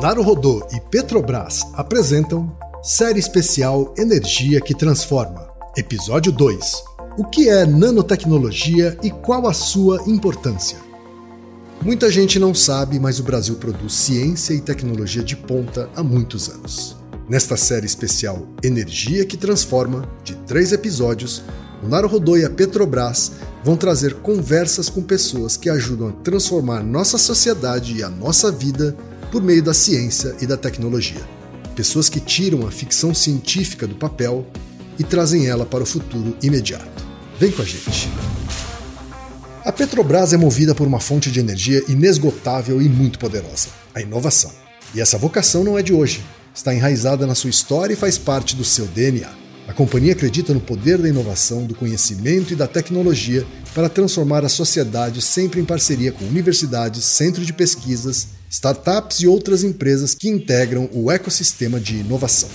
Naruhodô e Petrobras apresentam Série Especial Energia que Transforma. Episódio 2. O que é nanotecnologia e qual a sua importância? Muita gente não sabe, mas o Brasil produz ciência e tecnologia de ponta há muitos anos. Nesta série especial Energia que Transforma, de três episódios, o Naruhodô e a Petrobras vão trazer conversas com pessoas que ajudam a transformar nossa sociedade e a nossa vida por meio da ciência e da tecnologia. Pessoas que tiram a ficção científica do papel e trazem ela para o futuro imediato. Vem com a gente! A Petrobras é movida por uma fonte de energia inesgotável e muito poderosa: a inovação. E essa vocação não é de hoje, está enraizada na sua história e faz parte do seu DNA. A companhia acredita no poder da inovação, do conhecimento e da tecnologia para transformar a sociedade sempre em parceria com universidades, centros de pesquisas startups e outras empresas que integram o ecossistema de inovação.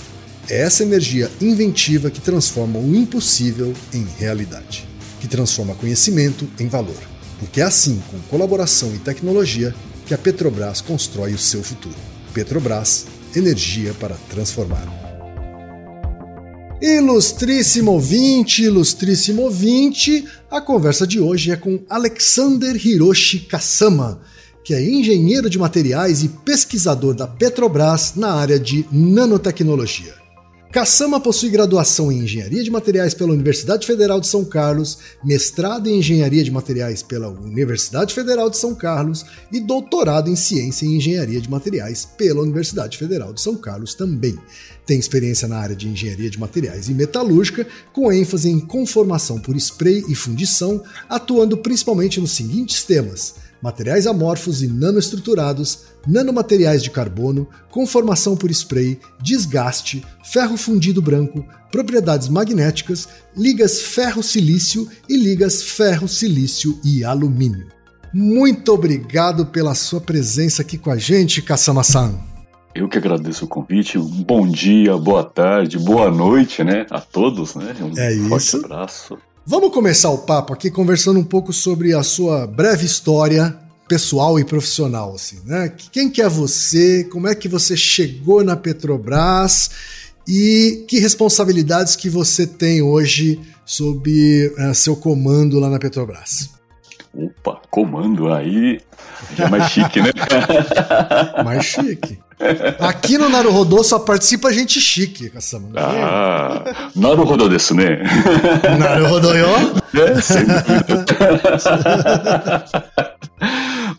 É essa energia inventiva que transforma o impossível em realidade, que transforma conhecimento em valor. Porque é assim, com colaboração e tecnologia, que a Petrobras constrói o seu futuro. Petrobras, energia para transformar. Ilustríssimo ouvinte, ilustríssimo ouvinte, a conversa de hoje é com Alexander Hiroshi Kasama, que é engenheiro de materiais e pesquisador da Petrobras na área de nanotecnologia. Kassama possui graduação em Engenharia de Materiais pela Universidade Federal de São Carlos, mestrado em Engenharia de Materiais pela Universidade Federal de São Carlos e doutorado em Ciência e Engenharia de Materiais pela Universidade Federal de São Carlos também. Tem experiência na área de Engenharia de Materiais e Metalúrgica, com ênfase em conformação por spray e fundição, atuando principalmente nos seguintes temas: materiais amorfos e nanoestruturados, nanomateriais de carbono, conformação por spray, desgaste, ferro fundido branco, propriedades magnéticas, ligas ferro-silício e ligas ferro-silício e alumínio. Muito obrigado pela sua presença aqui com a gente, Kassama-san. Eu que agradeço o convite. Bom dia, boa tarde, boa noite, né? A todos, né? Um é forte isso. abraço. Vamos começar o papo aqui conversando um pouco sobre a sua breve história pessoal e profissional, assim, né? Quem que é você? Como é que você chegou na Petrobras? E que responsabilidades que você tem hoje sob uh, seu comando lá na Petrobras? Opa, comando aí é mais chique, né? mais chique. Aqui no Naruhodô só participa gente chique, Kassama. Ah, Naruhodô desu, né? Naruhodô yo? É, sempre.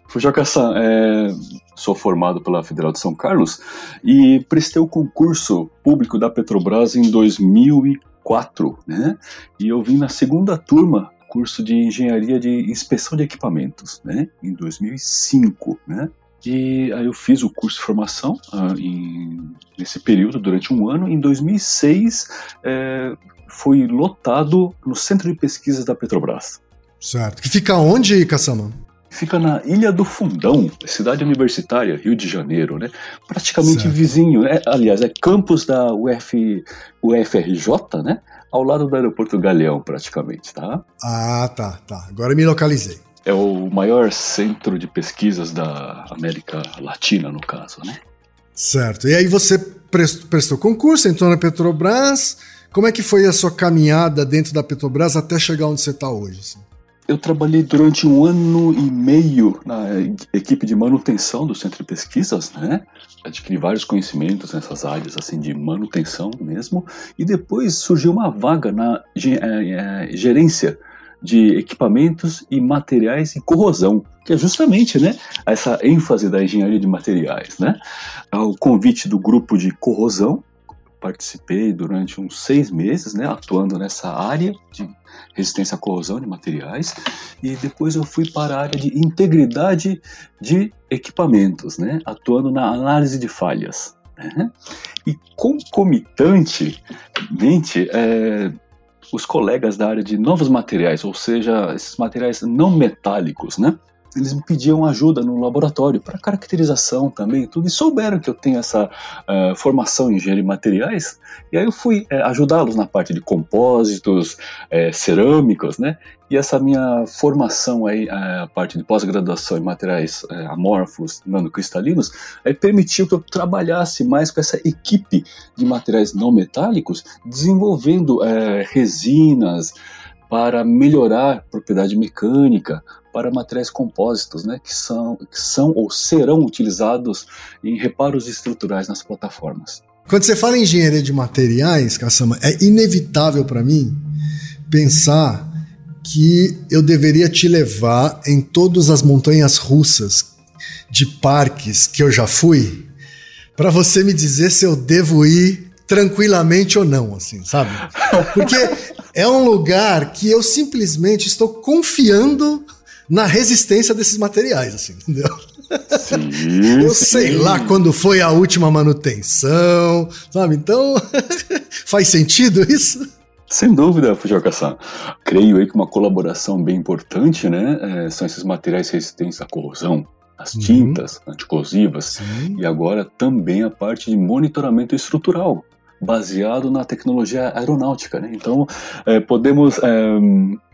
Fujioka-san, é, sou formado pela Federal de São Carlos e prestei o concurso público da Petrobras em 2004, né? E eu vim na segunda turma curso de engenharia de inspeção de equipamentos, né, em 2005, né. E aí eu fiz o curso de formação uh, em, nesse período, durante um ano. Em 2006, é, foi lotado no Centro de Pesquisas da Petrobras. Certo. Que fica onde, Caçama? Fica na Ilha do Fundão, cidade universitária, Rio de Janeiro, né? Praticamente certo. vizinho, né? aliás, é campus da UF, UFRJ, né? Ao lado do aeroporto Galeão, praticamente, tá? Ah, tá, tá. Agora me localizei. É o maior centro de pesquisas da América Latina, no caso, né? Certo. E aí você prestou concurso, entrou na Petrobras. Como é que foi a sua caminhada dentro da Petrobras até chegar onde você está hoje? Assim? Eu trabalhei durante um ano e meio na equipe de manutenção do centro de pesquisas, né? Adquiri vários conhecimentos nessas áreas, assim, de manutenção mesmo. E depois surgiu uma vaga na é, é, gerência de equipamentos e materiais e corrosão, que é justamente, né, essa ênfase da engenharia de materiais, né? O convite do grupo de corrosão, participei durante uns seis meses, né, atuando nessa área de resistência à corrosão de materiais, e depois eu fui para a área de integridade de equipamentos, né, atuando na análise de falhas. Né? E concomitantemente, é, os colegas da área de novos materiais, ou seja, esses materiais não metálicos, né, eles me pediam ajuda no laboratório para caracterização também, tudo, e souberam que eu tenho essa uh, formação em engenharia de materiais, e aí eu fui uh, ajudá-los na parte de compósitos, uh, cerâmicos, né? E essa minha formação aí, a parte de pós-graduação em materiais amorfos, nanocristalinos, aí permitiu que eu trabalhasse mais com essa equipe de materiais não metálicos, desenvolvendo resinas, para melhorar a propriedade mecânica, para materiais compósitos, né, que são, que são ou serão utilizados em reparos estruturais nas plataformas. Quando você fala em engenharia de materiais, Caçama, é inevitável para mim pensar que eu deveria te levar em todas as montanhas russas de parques que eu já fui, para você me dizer se eu devo ir tranquilamente ou não, assim, sabe? Porque é um lugar que eu simplesmente estou confiando na resistência desses materiais, assim, entendeu? Sim, eu sei sim. lá quando foi a última manutenção, sabe? Então, faz sentido isso? Sem dúvida, Fujioka-san. Creio aí que uma colaboração bem importante, né, é, são esses materiais resistentes à corrosão, as uhum. tintas anticorrosivas Sim. e agora também a parte de monitoramento estrutural baseado na tecnologia aeronáutica. Né? Então, é, podemos é,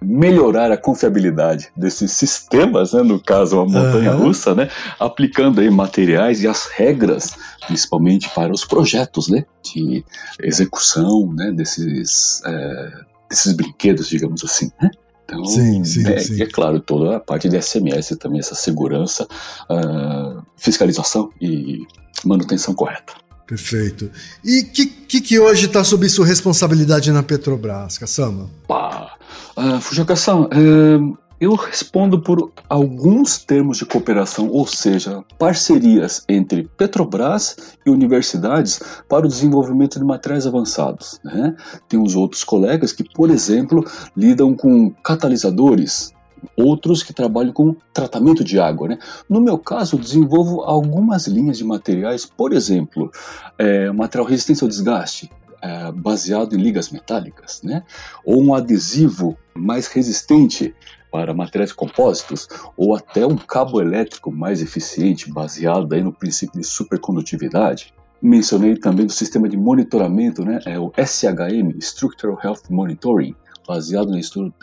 melhorar a confiabilidade desses sistemas, né? no caso a montanha-russa, uhum. né? aplicando aí materiais e as regras, principalmente para os projetos né? de execução né? desses, é, desses brinquedos, digamos assim. Né? Então, sim, sim, é, sim. E é claro, toda a parte de SMS também, essa segurança, uh, fiscalização e manutenção correta. Perfeito. E o que, que, que, hoje está sob sua responsabilidade na Petrobras, Caçama? Pá, uh, Fujioka-san, uh, eu respondo por alguns termos de cooperação, ou seja, parcerias entre Petrobras e universidades para o desenvolvimento de materiais avançados. Né? Tem os outros colegas que, por exemplo, lidam com catalisadores, outros que trabalham com tratamento de água. Né? No meu caso, desenvolvo algumas linhas de materiais, por exemplo, é, material resistente ao desgaste, é, baseado em ligas metálicas, né? ou um adesivo mais resistente para materiais compósitos, ou até um cabo elétrico mais eficiente, baseado aí no princípio de supercondutividade. Mencionei também do sistema de monitoramento, né? é o SHM, Structural Health Monitoring, baseado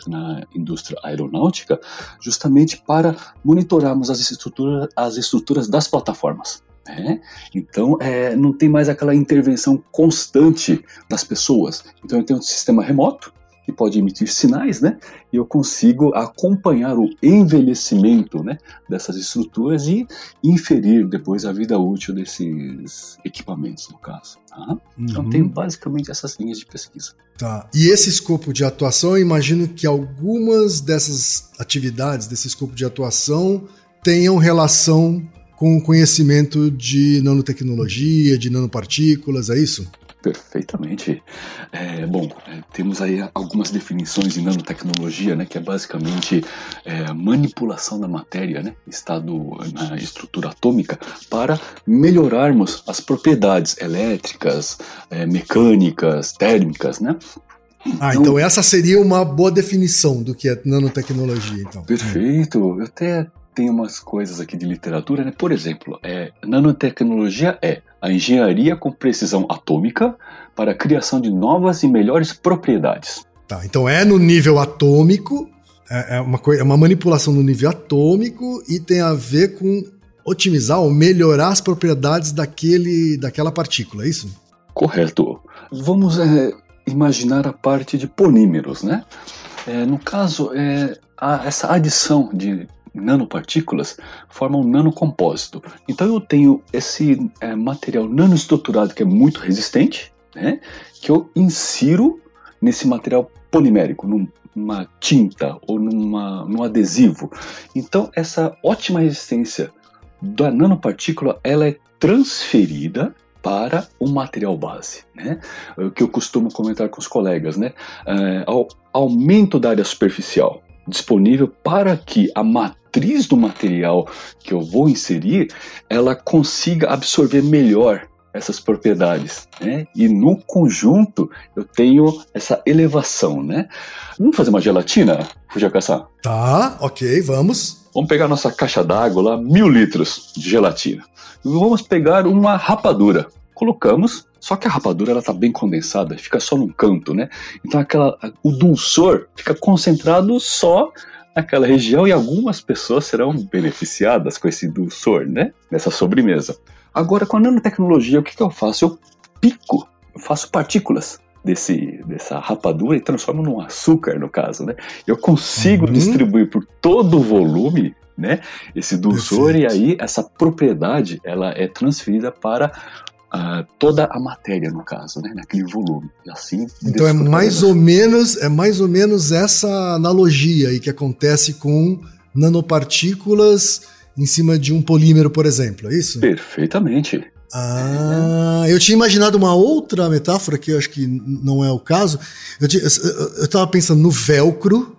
na indústria aeronáutica, justamente para monitorarmos as estruturas, as estruturas das plataformas. Né? Então, é, não tem mais aquela intervenção constante das pessoas. Então, eu tenho um sistema remoto que pode emitir sinais, né? E eu consigo acompanhar o envelhecimento, né, dessas estruturas e inferir depois a vida útil desses equipamentos, no caso. Tá? Então, uhum. Então, tem basicamente essas linhas de pesquisa. Tá. E esse escopo de atuação, eu imagino que algumas dessas atividades, desse escopo de atuação, tenham relação com o conhecimento de nanotecnologia, de nanopartículas, é isso? Perfeitamente. É, bom, é, temos aí algumas definições de nanotecnologia, né, que é basicamente é, manipulação da matéria, né, estado na estrutura atômica, para melhorarmos as propriedades elétricas, é, mecânicas, térmicas, né, ah, então, então essa seria uma boa definição do que é nanotecnologia, então. Perfeito. Eu até tem umas coisas aqui de literatura, né? Por exemplo, é, nanotecnologia é a engenharia com precisão atômica para a criação de novas e melhores propriedades. Tá, então é no nível atômico, é, é uma, é uma manipulação no nível atômico e tem a ver com otimizar ou melhorar as propriedades daquele, daquela partícula, é isso? Correto. Vamos é, imaginar a parte de polímeros, né? É, no caso, é, a, essa adição de nanopartículas formam um nanocompósito. Então eu tenho esse é, material nanoestruturado que é muito resistente, né, que eu insiro nesse material polimérico, numa tinta ou numa, num adesivo. Então essa ótima resistência da nanopartícula ela é transferida para o material base, né? O que eu costumo comentar com os colegas, né? É, ao aumento da área superficial disponível para que a matriz do material que eu vou inserir, ela consiga absorver melhor essas propriedades, né? E no conjunto eu tenho essa elevação, né? Vamos fazer uma gelatina, Fujaca-san? Tá, ok, vamos. Vamos pegar nossa caixa d'água lá, mil litros de gelatina. Vamos pegar uma rapadura. Colocamos, só que a rapadura ela tá bem condensada, fica só num canto, né? Então aquela, o dulçor fica concentrado só naquela região e algumas pessoas serão beneficiadas com esse dulçor, né? Nessa sobremesa. Agora, com a nanotecnologia, o que, que eu faço? Eu pico, eu faço partículas desse, dessa rapadura e transformo num açúcar, no caso, né? Eu consigo uhum. distribuir por todo o volume, né? Esse dulçor Perfeito. e aí essa propriedade, ela é transferida para Uh, toda a matéria no caso, né, naquele volume. E assim. Então é mais ou menos é mais ou menos essa analogia aí que acontece com nanopartículas em cima de um polímero, por exemplo, é isso? Perfeitamente. Ah, eu tinha imaginado uma outra metáfora que eu acho que não é o caso. Eu, estava pensando no velcro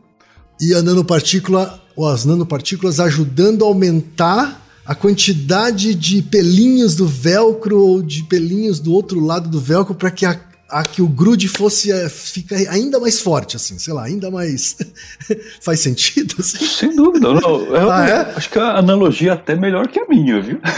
e a nanopartícula, ou as nanopartículas ajudando a aumentar a quantidade de pelinhos do velcro ou de pelinhos do outro lado do velcro para que a a que o grude fosse é, fica ainda mais forte, assim, sei lá, ainda mais. Faz sentido? Assim? Sem dúvida. Não, eu, ah, é? Acho que a analogia é até melhor que a minha, viu?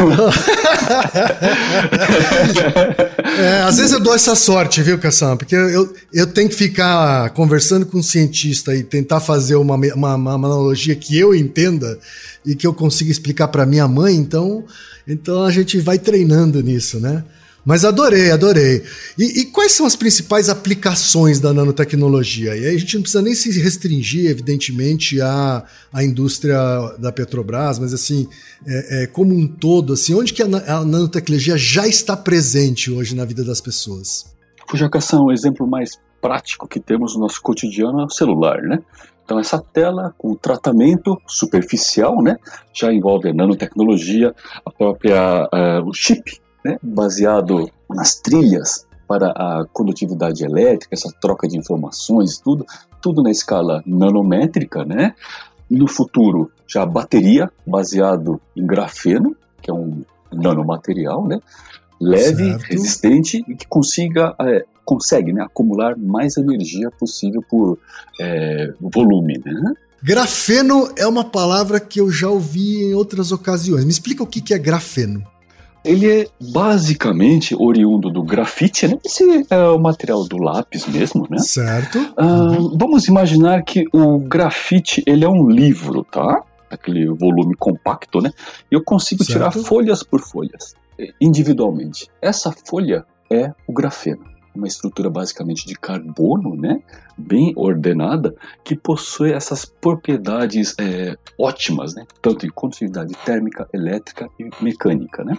é, às vezes eu dou essa sorte, viu, Cassam? Porque eu, eu tenho que ficar conversando com um cientista e tentar fazer uma, uma, uma analogia que eu entenda e que eu consiga explicar para minha mãe, então, então a gente vai treinando nisso, né? Mas adorei, adorei. E, e, quais são as principais aplicações da nanotecnologia? E aí a gente não precisa nem se restringir, evidentemente, à, à indústria da Petrobras, mas assim, é, é, como um todo, assim, onde que a, a, nanotecnologia já está presente hoje na vida das pessoas? Fujacação, o exemplo mais prático que temos no nosso cotidiano é o celular, né? Então essa tela com tratamento superficial, né, já envolve a nanotecnologia, a própria uh, o chip né, baseado nas trilhas para a condutividade elétrica, essa troca de informações, tudo, tudo na escala nanométrica, né? No futuro, já a bateria baseado em grafeno, que é um nanomaterial, né? Leve, certo. resistente e que consiga é, consegue né, acumular mais energia possível por é, volume, né? Grafeno é uma palavra que eu já ouvi em outras ocasiões. Me explica o que é grafeno. Ele é basicamente oriundo do grafite, né? Esse é o material do lápis mesmo, né? Certo. Uh, vamos imaginar que o grafite ele é um livro, tá? Aquele volume compacto, né? E eu consigo certo. tirar folhas por folhas, individualmente. Essa folha é o grafeno uma estrutura basicamente de carbono, né, bem ordenada, que possui essas propriedades é, ótimas, né, tanto em condutividade térmica, elétrica e mecânica, né,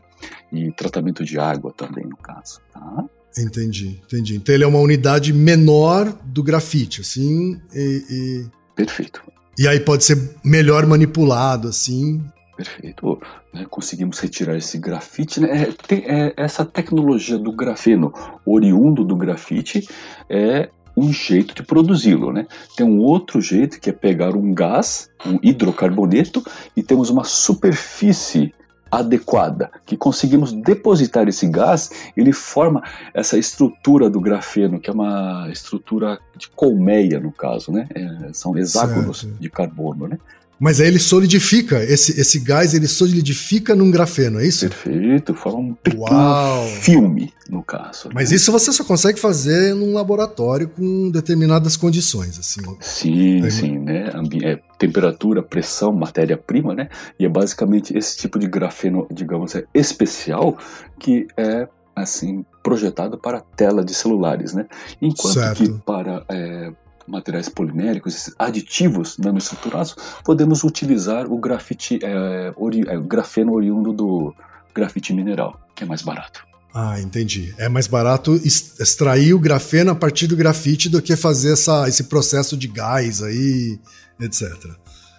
e tratamento de água também no caso. Tá? Entendi, entendi. Então ele é uma unidade menor do grafite, assim, e, e... Perfeito. E aí pode ser melhor manipulado, assim. Perfeito. Né, conseguimos retirar esse grafite. Né? É, tem, é, essa tecnologia do grafeno oriundo do grafite é um jeito de produzi-lo. Né? Tem um outro jeito que é pegar um gás, um hidrocarboneto, e temos uma superfície adequada, que conseguimos depositar esse gás, ele forma essa estrutura do grafeno, que é uma estrutura de colmeia, no caso, né? É, são hexágonos certo. de carbono, né? Mas aí ele solidifica, esse, esse gás ele solidifica num grafeno, é isso? Perfeito, forma um pequeno Uau. filme, no caso. Mas né? isso você só consegue fazer num laboratório com determinadas condições, assim. Sim, sim, né? É, temperatura, pressão, matéria-prima, né? E é basicamente esse tipo de grafeno, digamos, é especial que é assim projetado para tela de celulares, né? Enquanto certo. que para é, materiais poliméricos, aditivos nanoestruturados, podemos utilizar o grafite, é, ori, é, grafeno oriundo do grafite mineral, que é mais barato. Ah, entendi. É mais barato extrair o grafeno a partir do grafite do que fazer essa, esse processo de gás aí, etc.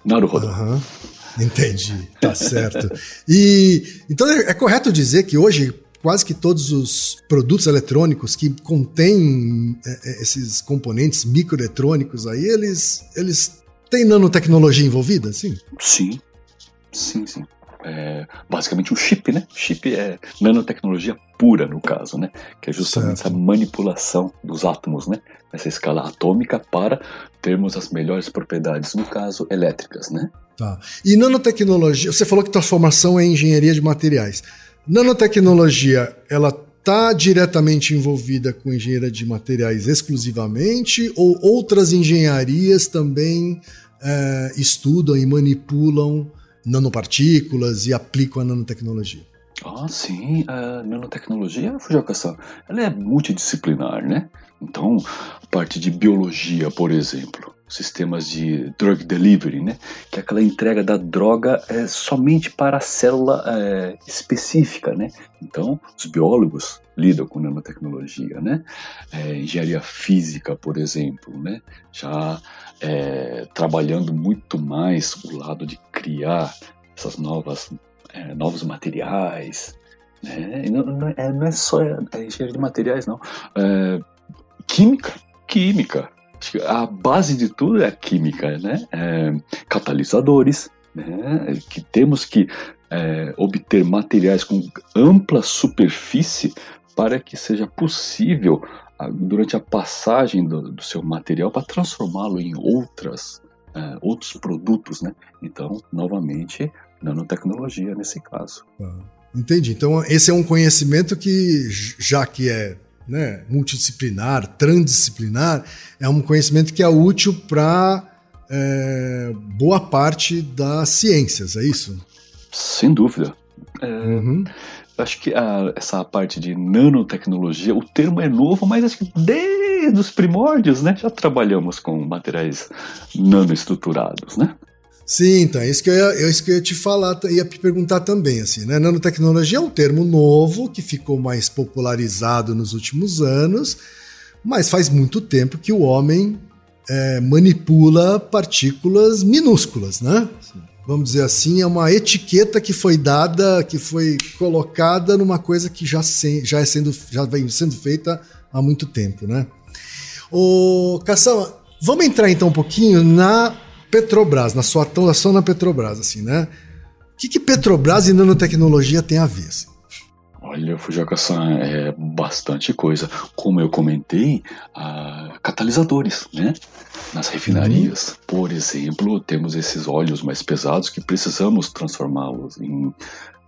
Naruhodo. Uhum. Entendi, tá certo. E então é, é correto dizer que hoje quase que todos os produtos eletrônicos que contêm é, é, esses componentes microeletrônicos aí, eles, eles têm nanotecnologia envolvida, sim? Sim, sim, sim. é, basicamente um chip, né? Chip é nanotecnologia pura, no caso, né? Que é justamente certo. essa manipulação dos átomos, né? Nessa escala atômica para termos as melhores propriedades, no caso, elétricas, né? Tá. E nanotecnologia, você falou que tua formação é engenharia de materiais. Nanotecnologia, ela está diretamente envolvida com engenharia de materiais exclusivamente ou outras engenharias também é, estudam e manipulam nanopartículas e aplicam a nanotecnologia? Ah, sim, a nanotecnologia, Fujioka-san, ela é multidisciplinar, né? Então, parte de biologia, por exemplo, sistemas de drug delivery, né? Que é aquela entrega da droga é, somente para a célula é, específica, né? Então, os biólogos lidam com nanotecnologia, né? É, engenharia física, por exemplo, né? Já é, trabalhando muito mais o lado de criar essas novas é, novos materiais, né? Não, não, é, não, é, só engenharia de materiais, não. É, química, química. A base de tudo é a química, né? É, catalisadores, né? Que temos que é, obter materiais com ampla superfície para que seja possível durante a passagem do, do seu material para transformá-lo em outras uh, outros produtos, né? Então, novamente, nanotecnologia nesse caso. Ah, entendi. Então, esse é um conhecimento que, já que é né, multidisciplinar, transdisciplinar, é um conhecimento que é útil para é, boa parte das ciências, é isso? Sem dúvida. É, uhum. Acho que a, essa parte de nanotecnologia, o termo é novo, mas acho que desde os primórdios, né, já trabalhamos com materiais nanoestruturados, né? Sim, então, é isso que eu ia, é isso que eu ia te falar, ia te perguntar também, assim, né? Nanotecnologia é um termo novo que ficou mais popularizado nos últimos anos, mas faz muito tempo que o homem é, manipula partículas minúsculas, né? Vamos dizer assim, é uma etiqueta que foi dada, que foi colocada numa coisa que já, se, já, é sendo, já vem sendo feita há muito tempo, né? O Cação, vamos entrar então um pouquinho na Petrobras, na sua atuação na Petrobras, assim, né? O que, que Petrobras e nanotecnologia tem a ver? Assim? Olha, Fujioka-san, é bastante coisa. Como eu comentei, uh, catalisadores, né? Nas refinarias, uhum. por exemplo, temos esses óleos mais pesados que precisamos transformá-los em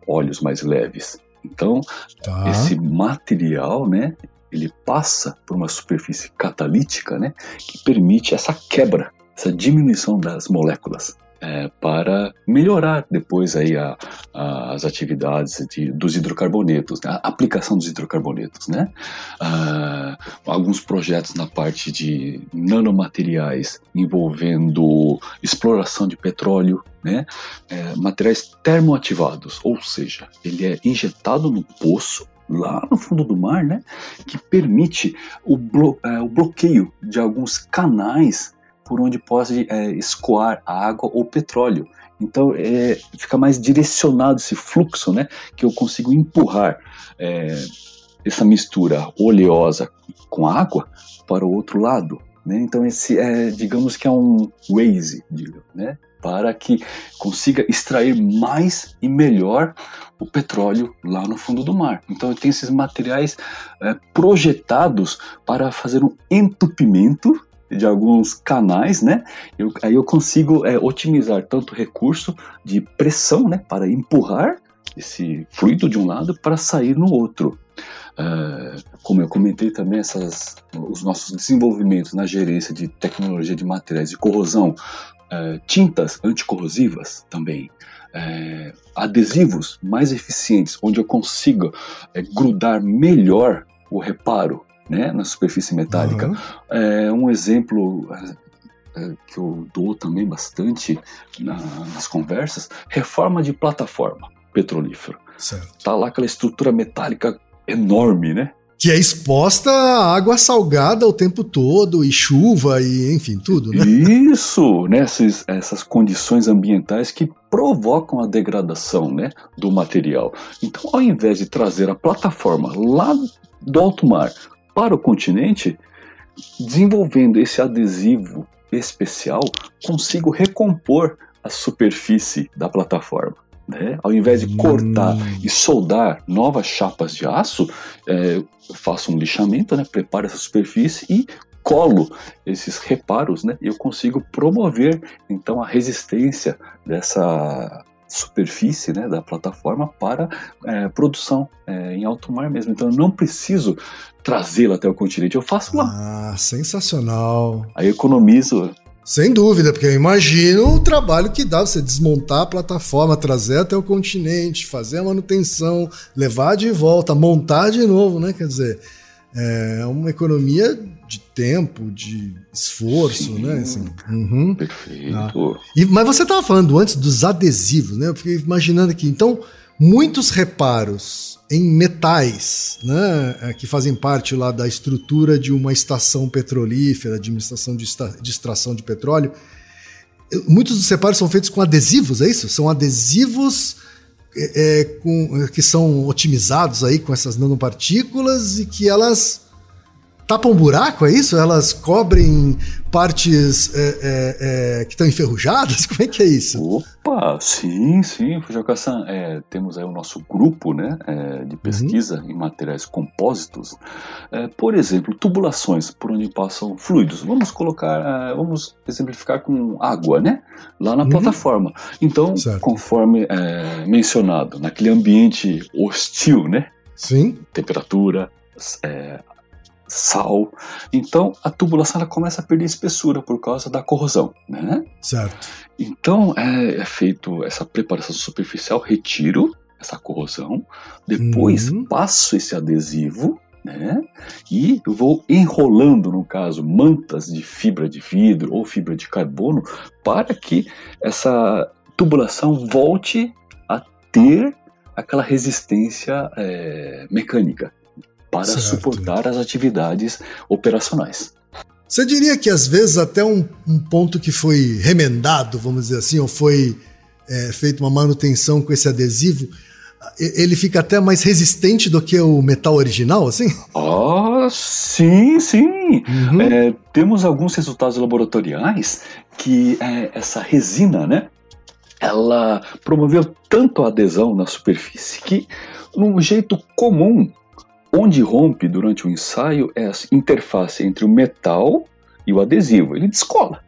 óleos mais leves. Então, tá. esse material, né, ele passa por uma superfície catalítica, né, que permite essa quebra essa diminuição das moléculas é, para melhorar depois aí a, a, as atividades de, dos hidrocarbonetos, né? a aplicação dos hidrocarbonetos, né? Ah, alguns projetos na parte de nanomateriais envolvendo exploração de petróleo, né? É, materiais termoativados, ou seja, ele é injetado no poço lá no fundo do mar, né, que permite o, blo é, o bloqueio de alguns canais por onde pode é, escoar água ou petróleo. Então é, fica mais direcionado esse fluxo, né? Que eu consigo empurrar é, essa mistura oleosa com água para o outro lado. Né? Então esse é, digamos que é um Waze, né? Para que consiga extrair mais e melhor o petróleo lá no fundo do mar. Então tenho esses materiais é, projetados para fazer um entupimento de alguns canais, né? Eu, aí eu consigo é, otimizar tanto recurso de pressão, né, para empurrar esse fluido de um lado para sair no outro. Uh, como eu comentei também, essas, os nossos desenvolvimentos na gerência de tecnologia de materiais de corrosão, uh, tintas anticorrosivas também, uh, adesivos mais eficientes, onde eu consigo grudar melhor o reparo né, na superfície metálica. Uhum. É, um exemplo é, é, que eu dou também bastante na, nas conversas, reforma de plataforma petrolífera. Certo. Tá lá aquela estrutura metálica enorme, né? Que é exposta à água salgada o tempo todo, e chuva, e enfim, tudo, né? Isso, né? Essas, essas condições ambientais que provocam a degradação né, do material. Então, ao invés de trazer a plataforma lá do alto mar para o continente, desenvolvendo esse adesivo especial, consigo recompor a superfície da plataforma. Né? Ao invés de cortar hum. e soldar novas chapas de aço, é, eu faço um lixamento, né? preparo essa superfície e colo esses reparos, né? E eu consigo promover então a resistência dessa superfície né, da plataforma para é, produção é, em alto mar mesmo. Então eu não preciso trazê-la até o continente, eu faço lá. Ah, sensacional. Aí economizo sem dúvida, porque eu imagino o trabalho que dá você desmontar a plataforma, trazer até o continente, fazer a manutenção, levar de volta, montar de novo, né? Quer dizer, é uma economia de tempo, de esforço, Sim, né? Assim, uhum. Perfeito. Ah. E, mas você estava falando antes dos adesivos, né? Eu fiquei imaginando aqui. Então, muitos reparos em metais, né, é, que fazem parte lá da estrutura de uma estação petrolífera, de uma estação de, de extração de petróleo. Muitos dos reparos são feitos com adesivos, é isso? São adesivos é, é com, que são otimizados aí com essas nanopartículas e que elas tapam buraco, é isso? Elas cobrem partes é, é, é, que estão enferrujadas? Como é que é isso? Opa, sim, sim, Fujioka-san, é, temos aí o nosso grupo né, é, de pesquisa uhum. em materiais compósitos. É, por exemplo, tubulações por onde passam fluidos. Vamos colocar, vamos exemplificar com água, né? Lá na uhum. plataforma. Então, certo. conforme mencionado, naquele ambiente hostil, né? Sim. Temperatura, é, sal. Então a tubulação ela começa a perder espessura por causa da corrosão, né? Certo. Então é, é feito essa preparação superficial, retiro essa corrosão, depois uhum. passo esse adesivo, né? E vou enrolando, no caso, mantas de fibra de vidro ou fibra de carbono para que essa tubulação volte a ter aquela resistência é, mecânica para certo. suportar as atividades operacionais. Você diria que às vezes até um, um ponto que foi remendado, vamos dizer assim, ou foi é, feita uma manutenção com esse adesivo, ele fica até mais resistente do que o metal original, assim? Ah, sim, sim. Uhum. É, temos alguns resultados laboratoriais que é, essa resina, né? Ela promoveu tanto a adesão na superfície que, num jeito comum Onde rompe durante o ensaio é a interface entre o metal e o adesivo. Ele descola.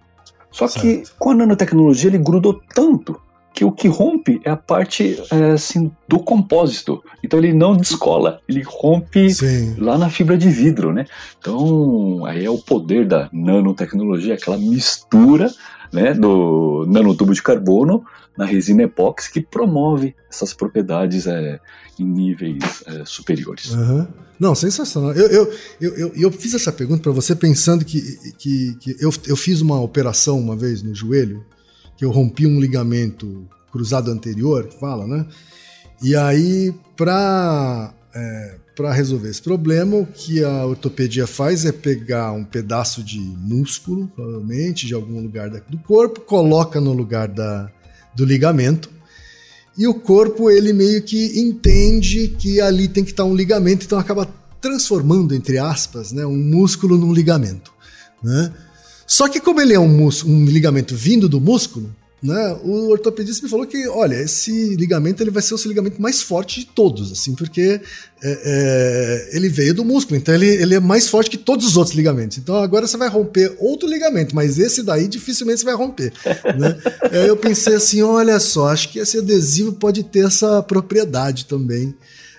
Só certo. que com a nanotecnologia ele grudou tanto que o que rompe é a parte é, assim, do compósito. Então ele não descola, ele rompe Sim. lá na fibra de vidro, né? Então aí é o poder da nanotecnologia, aquela mistura né, do nanotubo de carbono na resina epóxi que promove essas propriedades é, em níveis é, superiores. Uhum. Não, sensacional. Eu, eu, eu, eu, eu fiz essa pergunta para você pensando que, que, que eu, eu fiz uma operação uma vez no joelho, que eu rompi um ligamento cruzado anterior, fala, né? E aí, para é, para resolver esse problema, o que a ortopedia faz é pegar um pedaço de músculo, provavelmente, de algum lugar do corpo, coloca no lugar da, do ligamento, e o corpo ele meio que entende que ali tem que estar um ligamento, então acaba transformando, entre aspas, né, um músculo num ligamento. Né? Só que como ele é um, um ligamento vindo do músculo, né, o ortopedista me falou que, olha, esse ligamento ele vai ser o ligamento mais forte de todos, assim, porque é, é, ele veio do músculo, então ele, ele é mais forte que todos os outros ligamentos. Então agora você vai romper outro ligamento, mas esse daí dificilmente você vai romper. né? Aí eu pensei assim, olha só, acho que esse adesivo pode ter essa propriedade também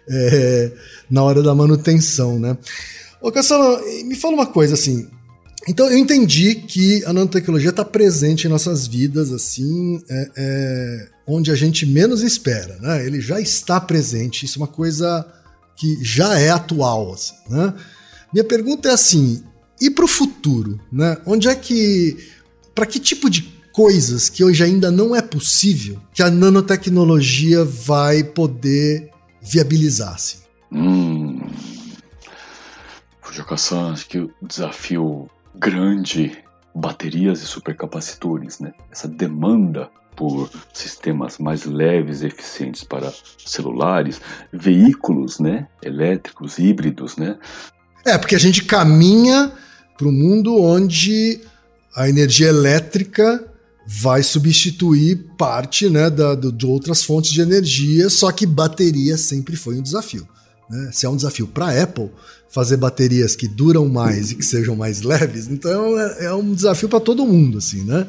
é, na hora da manutenção, né? Ô, Cassano, me fala uma coisa assim, então eu entendi que a nanotecnologia está presente em nossas vidas, assim, é, é, onde a gente menos espera, né? Ele já está presente, isso é uma coisa que já é atual, assim, né? Minha pergunta é assim, e para o futuro, né? Onde é que, para que tipo de coisas que hoje ainda não é possível que a nanotecnologia vai poder viabilizar, assim? Hum, Fujoka-san, acho que o desafio grande baterias e supercapacitores, né? Essa demanda por sistemas mais leves e eficientes para celulares, veículos, né? Elétricos, híbridos, né? É, porque a gente caminha para um mundo onde a energia elétrica vai substituir parte né, da, de outras fontes de energia, só que bateria sempre foi um desafio. Né? Se é um desafio para a Apple fazer baterias que duram mais e que sejam mais leves, então é, é um desafio para todo mundo, assim, né?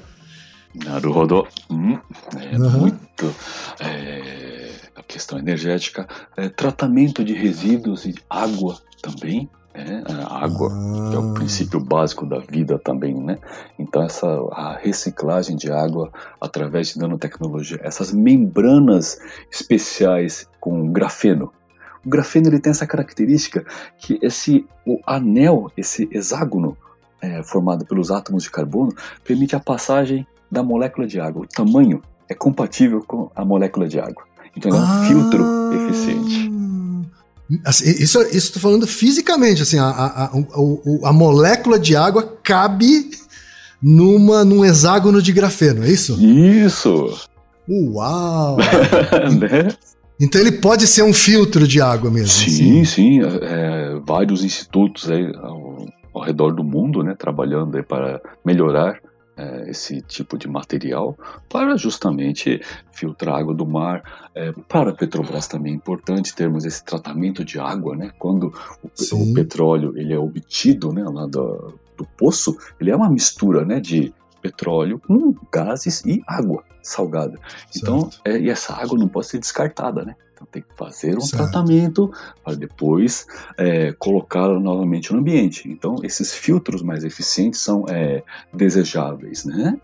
Naruhodo. Hum, é uhum. muito. É, a questão energética, é, tratamento de resíduos e água também. É, a água, ah. que é o ah. princípio básico da vida também, né? Então essa a reciclagem de água através de nanotecnologia, essas membranas especiais com grafeno, o grafeno ele tem essa característica que esse o anel, esse hexágono é, formado pelos átomos de carbono, permite a passagem da molécula de água. O tamanho é compatível com a molécula de água. Então é um ah, filtro eficiente. Assim, isso estou falando fisicamente, assim, a, a, a, a, molécula de água cabe numa, num hexágono de grafeno, é isso? Isso! Uau! né? Então ele pode ser um filtro de água mesmo. Sim, assim. sim. É, vários institutos aí ao, ao, redor do mundo, né, trabalhando aí para melhorar é, esse tipo de material para justamente filtrar água do mar. É, para a Petrobras também é importante termos esse tratamento de água, né? Quando o, o petróleo ele é obtido, né, lá do, do poço, ele é uma mistura, né, de petróleo com gases e água salgada. Então, é, e essa água não pode ser descartada, né? Então tem que fazer um certo. tratamento para depois é, colocá-la novamente no ambiente. Então, esses filtros mais eficientes são é, desejáveis, né?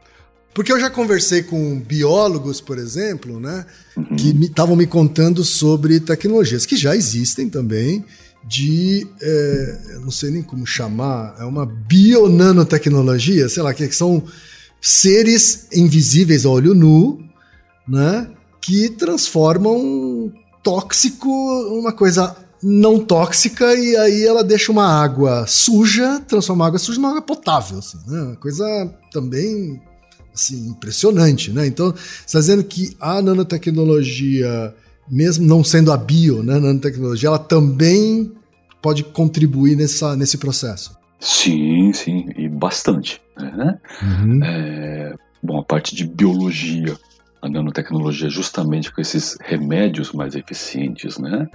Porque eu já conversei com biólogos, por exemplo, né, uhum. que estavam me, me, contando sobre tecnologias que já existem também de, é, não sei nem como chamar, é uma bionanotecnologia, sei lá, que são seres invisíveis a olho nu, né? Que transformam tóxico uma coisa não tóxica e aí ela deixa uma água suja, transforma a água suja numa água potável, assim, né? Uma coisa também assim, impressionante, né? Então, está dizendo que a nanotecnologia, mesmo não sendo a bio, né, nanotecnologia, ela também pode contribuir nessa, nesse processo. Sim, sim, e bastante. Né? Uhum. É, bom, a parte de biologia, a nanotecnologia, justamente com esses remédios mais eficientes, né?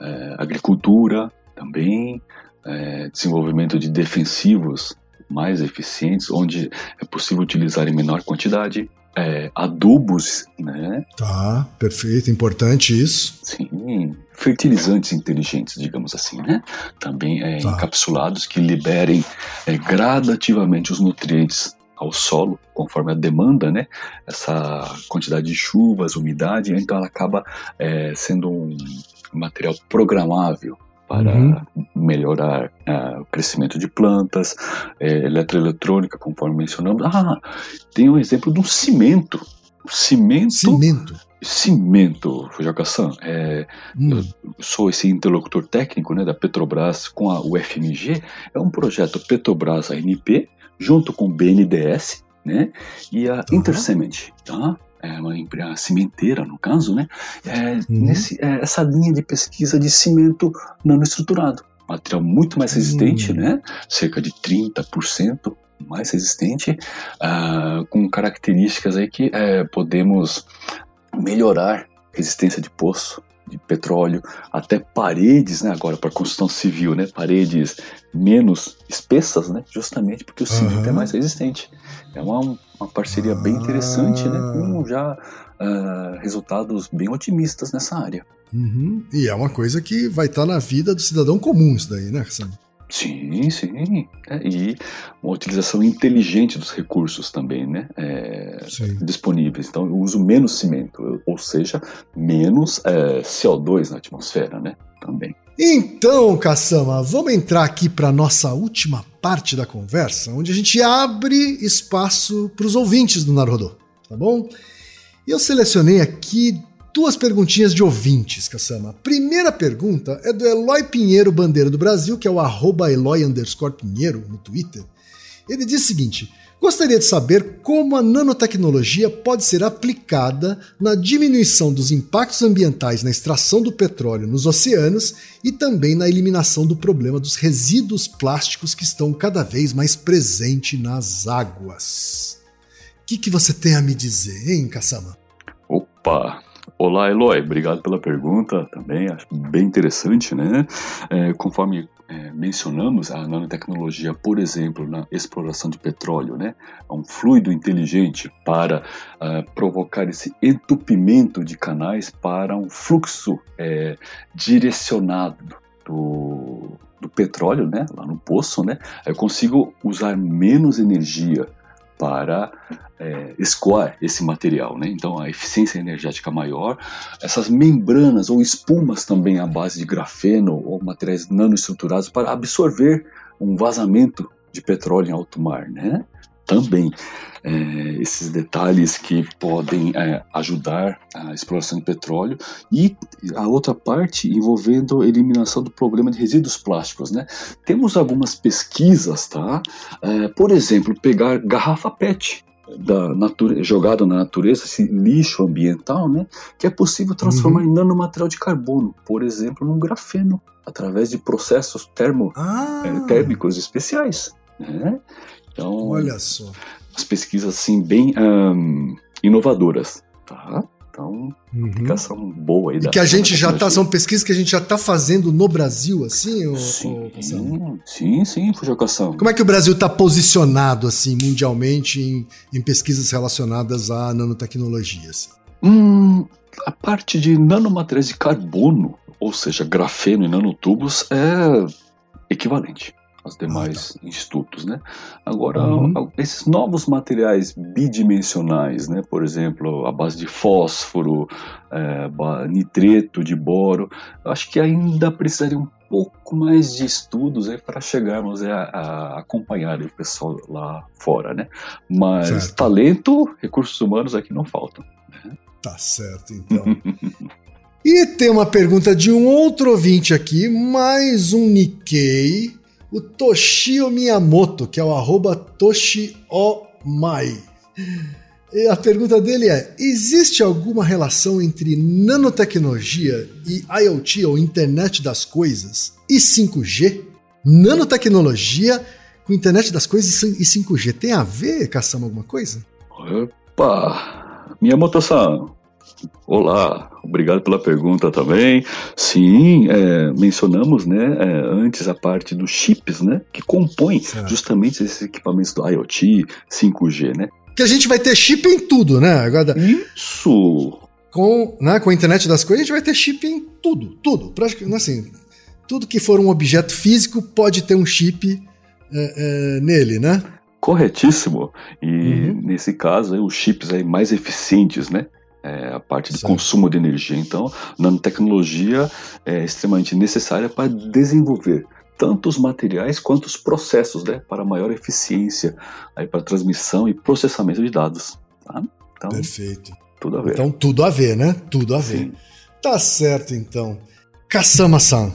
É, agricultura também, é, desenvolvimento de defensivos mais eficientes, onde é possível utilizar em menor quantidade, é, adubos, né? Tá, perfeito, importante isso. Sim, fertilizantes inteligentes, digamos assim, né? Também é, tá. encapsulados que liberem é, gradativamente os nutrientes ao solo, conforme a demanda, né? Essa quantidade de chuvas, umidade, então ela acaba é, sendo um material programável para uhum. melhorar uh, o crescimento de plantas, é, eletroeletrônica, conforme mencionamos. Ah, tem um exemplo de um cimento. Cimento. Cimento. Cimento, Fujoka-san. É, hum. Eu sou esse interlocutor técnico né, da Petrobras com a UFMG. É um projeto Petrobras ANP, junto com o BNDES né, e a uhum. Intercement. Tá? É uma, uma cimenteira, no caso, né? É, uhum. nesse, é, essa linha de pesquisa de cimento nanoestruturado. Material muito mais resistente, uhum. né? Cerca de 30% mais resistente, uh, com características aí que uh, podemos melhorar resistência de poço, de petróleo, até paredes, né, agora para construção civil, né, paredes menos espessas, né, justamente porque o cimento uhum. é mais resistente. É uma, uma parceria bem interessante, né, com já uh, resultados bem otimistas nessa área. Uhum. E é uma coisa que vai estar tá na vida do cidadão comum isso daí, né, Sam? Sim, sim. É, e uma utilização inteligente dos recursos também, né? É, disponíveis. Então, eu uso menos cimento, ou seja, menos é, CO2 na atmosfera, né? Também. Então, Kassama, vamos entrar aqui para nossa última parte da conversa, onde a gente abre espaço para os ouvintes do Narodô, tá bom? Eu selecionei aqui duas perguntinhas de ouvintes, Cassama. Primeira pergunta é do Eloy Pinheiro Bandeira do Brasil, que é o arroba Eloy Pinheiro no Twitter. Ele diz o seguinte: gostaria de saber como a nanotecnologia pode ser aplicada na diminuição dos impactos ambientais na extração do petróleo nos oceanos e também na eliminação do problema dos resíduos plásticos que estão cada vez mais presentes nas águas que, que você tem a me dizer, hein, Kassama? Opa! Olá, Eloy, obrigado pela pergunta também, acho bem interessante, né? É, conforme é, mencionamos a nanotecnologia, por exemplo, na exploração de petróleo, né? É um fluido inteligente para uh, provocar esse entupimento de canais para um fluxo é, direcionado do, do petróleo, né? Lá no poço, né? Eu consigo usar menos energia para é, escoar esse material, né? Então a eficiência energética maior, essas membranas ou espumas também à base de grafeno ou materiais nanoestruturados para absorver um vazamento de petróleo em alto mar, né? Também é, esses detalhes que podem é, ajudar a exploração de petróleo e a outra parte envolvendo a eliminação do problema de resíduos plásticos, né? Temos algumas pesquisas, tá? É, por exemplo, pegar garrafa PET da natureza, jogado na natureza, esse lixo ambiental, né, que é possível transformar uhum. em nanomaterial de carbono, por exemplo, num grafeno, através de processos termo, ah. é, térmicos especiais. Né? Então, olha só. As pesquisas assim bem um, inovadoras, tá? Então, uhum. aplicação boa aí e da, que a gente já tá, são pesquisas que a gente já está fazendo no Brasil, assim? Sim, ou, sim, sim, Fujocação. Como é que o Brasil está posicionado, assim, mundialmente em, em, pesquisas relacionadas à nanotecnologia? Assim? Hum, a parte de nanomateriais de carbono, ou seja, grafeno e nanotubos, é equivalente aos demais ah, tá. institutos, né? Agora, uhum. esses novos materiais bidimensionais, né? Por exemplo, a base de fósforo, é, nitreto de boro, acho que ainda precisaria um pouco mais de estudos aí para chegarmos a, a acompanhar o pessoal lá fora, né? Mas certo. talento, recursos humanos aqui não faltam. Né? Tá certo, então. e tem uma pergunta de um outro ouvinte aqui, mais um Nikkei o Toshio Miyamoto, que é o arroba Toshiomai. E a pergunta dele é: existe alguma relação entre nanotecnologia e IoT ou Internet das Coisas e 5G? Nanotecnologia com Internet das Coisas e 5G tem a ver, Caçama, alguma coisa? Opa! Miyamoto-san, Olá, obrigado pela pergunta também. Sim, é, mencionamos né, é, antes a parte dos chips, né, que compõem justamente esses equipamentos do IoT, 5G, né? Que a gente vai ter chip em tudo, né? Agora, Isso! Com, né, com a internet das coisas, a gente vai ter chip em tudo, tudo. Praticamente, assim, tudo que for um objeto físico pode ter um chip é, é nele, né? Corretíssimo. E uhum. nesse caso, os chips aí mais eficientes, né? É, a parte de consumo de energia. Então, nanotecnologia é extremamente necessária para desenvolver tanto os materiais quanto os processos, né, para maior eficiência, aí para transmissão e processamento de dados. Tá? Então, Perfeito. Tudo a ver. Então, tudo a ver, né? Tudo a ver. Sim. Tá certo, então. Kasama-san.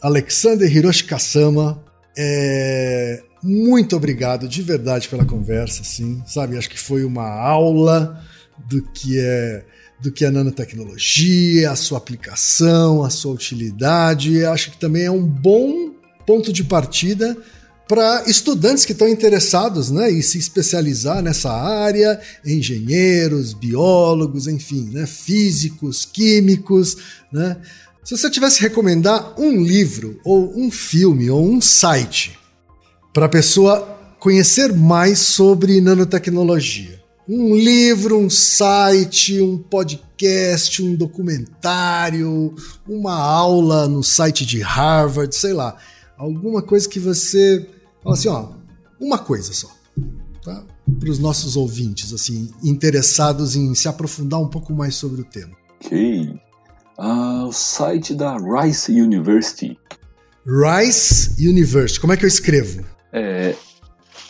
Alexander Hiroshi Kasama, é... muito obrigado de verdade pela conversa, sim, sabe? Acho que foi uma aula do que é do que é nanotecnologia, a sua aplicação, a sua utilidade. Acho que também é um bom ponto de partida para estudantes que estão interessados né, em se especializar nessa área, engenheiros, biólogos, enfim, né, físicos, químicos. Né? Se você tivesse recomendar um livro, ou um filme, ou um site para a pessoa conhecer mais sobre nanotecnologia, um livro, um site, um podcast, um documentário, uma aula no site de Harvard, sei lá, alguma coisa que você fala assim, ó, uma coisa só, tá? Para os nossos ouvintes, assim, interessados em se aprofundar um pouco mais sobre o tema. Ok. Uh, o site da Rice University. Rice University. Como é que eu escrevo? É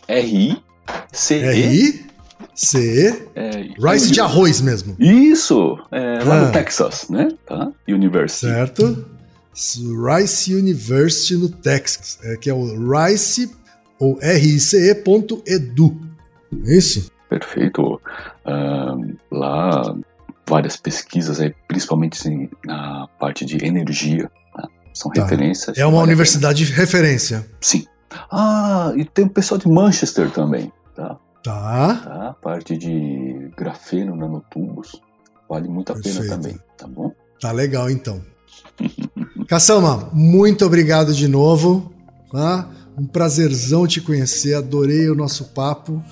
R-I-C-E. R-I? C. É, Rice de arroz mesmo. Isso! É, lá ah. no Texas, né? Tá? University. Certo. Rice University no Texas, é, que é o rice ou rice.edu. É isso? Perfeito. Um, lá, várias pesquisas, aí, principalmente assim, na parte de energia. Né? São tá. referências. É uma universidade de referência. Sim. Ah, e tem o pessoal de Manchester também. Tá? Tá. Tá? A parte de grafeno nanotubos vale muito a Perfeito. pena também, tá bom? Tá legal então. Caçama, muito obrigado de novo. Tá? Um prazerzão te conhecer, adorei o nosso papo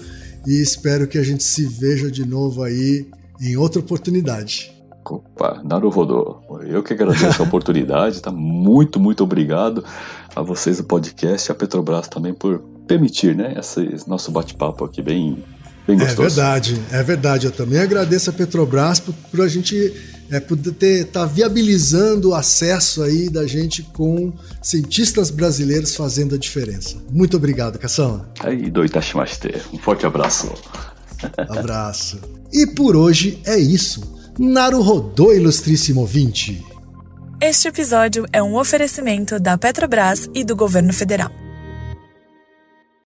e espero que a gente se veja de novo aí em outra oportunidade. Opa, Naruhodô, eu que agradeço a oportunidade, tá? Muito, muito obrigado a vocês do podcast e a Petrobras também por permitir, né, esse nosso bate-papo aqui bem, bem gostoso. É verdade, é verdade. Eu também agradeço a Petrobras por, por a gente é, poder estar tá viabilizando o acesso aí da gente com cientistas brasileiros fazendo a diferença. Muito obrigado, Cação. Aí, do Itashimashite. Um forte abraço. Abraço. E por hoje é isso. Naruhodô, ilustríssimo ouvinte. Este episódio é um oferecimento da Petrobras e do governo federal.